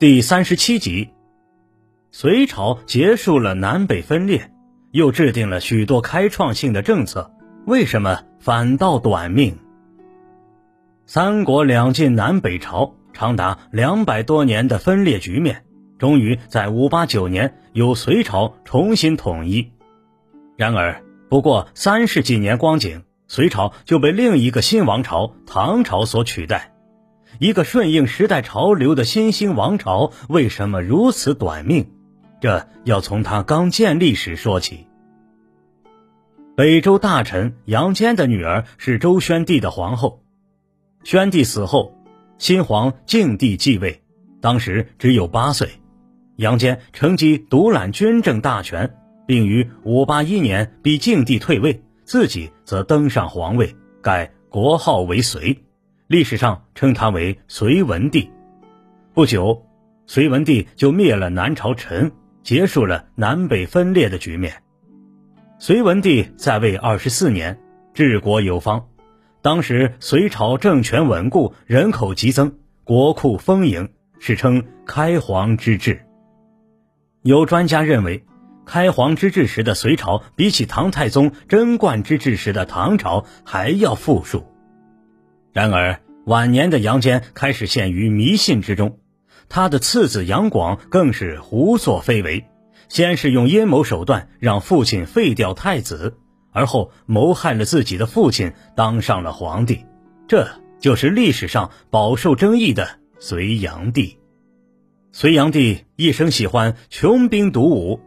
第三十七集，隋朝结束了南北分裂，又制定了许多开创性的政策，为什么反倒短命？三国两晋南北朝长达两百多年的分裂局面，终于在五八九年由隋朝重新统一。然而，不过三十几年光景，隋朝就被另一个新王朝唐朝所取代。一个顺应时代潮流的新兴王朝为什么如此短命？这要从他刚建立时说起。北周大臣杨坚的女儿是周宣帝的皇后。宣帝死后，新皇静帝继位，当时只有八岁。杨坚乘机独揽军政大权，并于五八一年逼静帝退位，自己则登上皇位，改国号为隋。历史上称他为隋文帝。不久，隋文帝就灭了南朝陈，结束了南北分裂的局面。隋文帝在位二十四年，治国有方。当时隋朝政权稳固，人口激增，国库丰盈，史称开皇之治。有专家认为，开皇之治时的隋朝，比起唐太宗贞观之治时的唐朝还要富庶。然而，晚年的杨坚开始陷于迷信之中，他的次子杨广更是胡作非为。先是用阴谋手段让父亲废掉太子，而后谋害了自己的父亲，当上了皇帝。这就是历史上饱受争议的隋炀帝。隋炀帝一生喜欢穷兵黩武，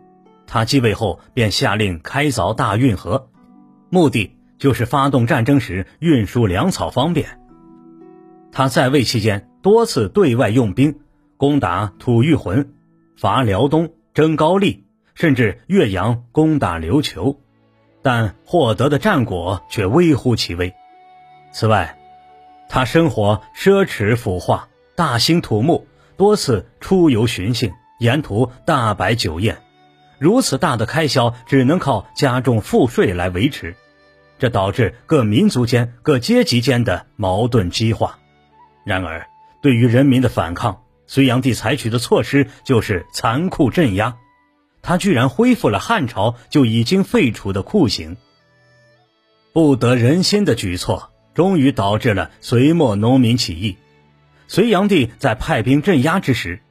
他继位后便下令开凿大运河，目的。就是发动战争时运输粮草方便。他在位期间多次对外用兵，攻打吐谷浑、伐辽东、征高丽，甚至岳阳攻打琉球，但获得的战果却微乎其微。此外，他生活奢侈腐化，大兴土木，多次出游寻衅，沿途大摆酒宴。如此大的开销，只能靠加重赋税来维持。这导致各民族间、各阶级间的矛盾激化。然而，对于人民的反抗，隋炀帝采取的措施就是残酷镇压。他居然恢复了汉朝就已经废除的酷刑。不得人心的举措，终于导致了隋末农民起义。隋炀帝在派兵镇压之时，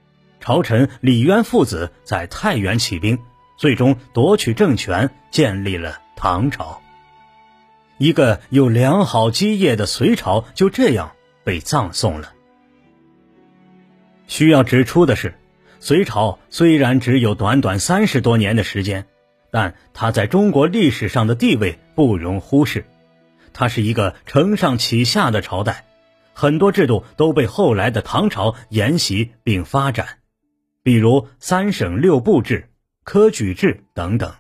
朝臣李渊父子在太原起兵，最终夺取政权，建立了唐朝。一个有良好基业的隋朝就这样被葬送了。需要指出的是，隋朝虽然只有短短三十多年的时间，但它在中国历史上的地位不容忽视。它是一个承上启下的朝代，很多制度都被后来的唐朝沿袭并发展，比如三省六部制、科举制等等。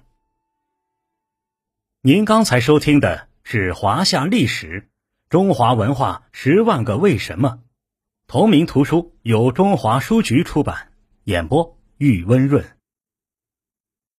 您刚才收听的。是华夏历史，中华文化十万个为什么，同名图书由中华书局出版，演播玉温润。